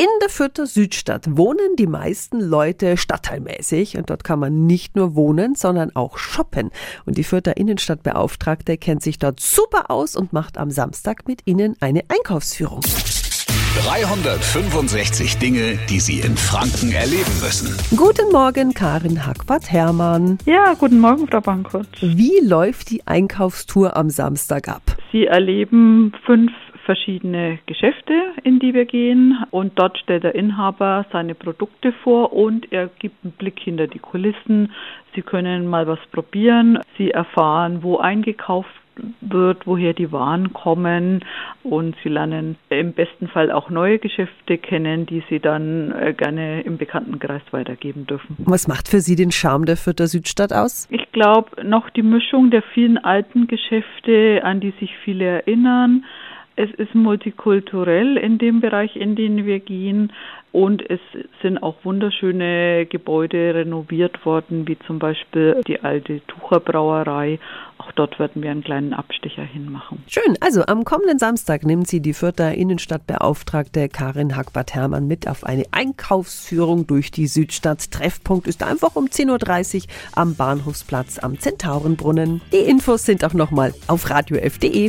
In der Fürther Südstadt wohnen die meisten Leute stadtteilmäßig und dort kann man nicht nur wohnen, sondern auch shoppen. Und die Fürther Innenstadtbeauftragte kennt sich dort super aus und macht am Samstag mit Ihnen eine Einkaufsführung. 365 Dinge, die Sie in Franken erleben müssen. Guten Morgen, Karin Hackbart-Hermann. Ja, guten Morgen, Frau Bankert. Wie läuft die Einkaufstour am Samstag ab? Sie erleben fünf verschiedene Geschäfte, in die wir gehen und dort stellt der Inhaber seine Produkte vor und er gibt einen Blick hinter die Kulissen. Sie können mal was probieren, Sie erfahren, wo eingekauft wird, woher die Waren kommen und sie lernen im besten Fall auch neue Geschäfte kennen, die sie dann äh, gerne im Bekanntenkreis weitergeben dürfen. Was macht für Sie den Charme der Fürther Südstadt aus? Ich glaube, noch die Mischung der vielen alten Geschäfte, an die sich viele erinnern, es ist multikulturell in dem Bereich, in den wir gehen. Und es sind auch wunderschöne Gebäude renoviert worden, wie zum Beispiel die alte Tucherbrauerei. Auch dort werden wir einen kleinen Abstecher hinmachen. Schön. Also am kommenden Samstag nimmt sie die Fürther Innenstadtbeauftragte Karin Hackbart-Hermann mit auf eine Einkaufsführung durch die Südstadt. Treffpunkt ist einfach um 10.30 Uhr am Bahnhofsplatz am Zentaurenbrunnen. Die Infos sind auch nochmal auf radiof.de.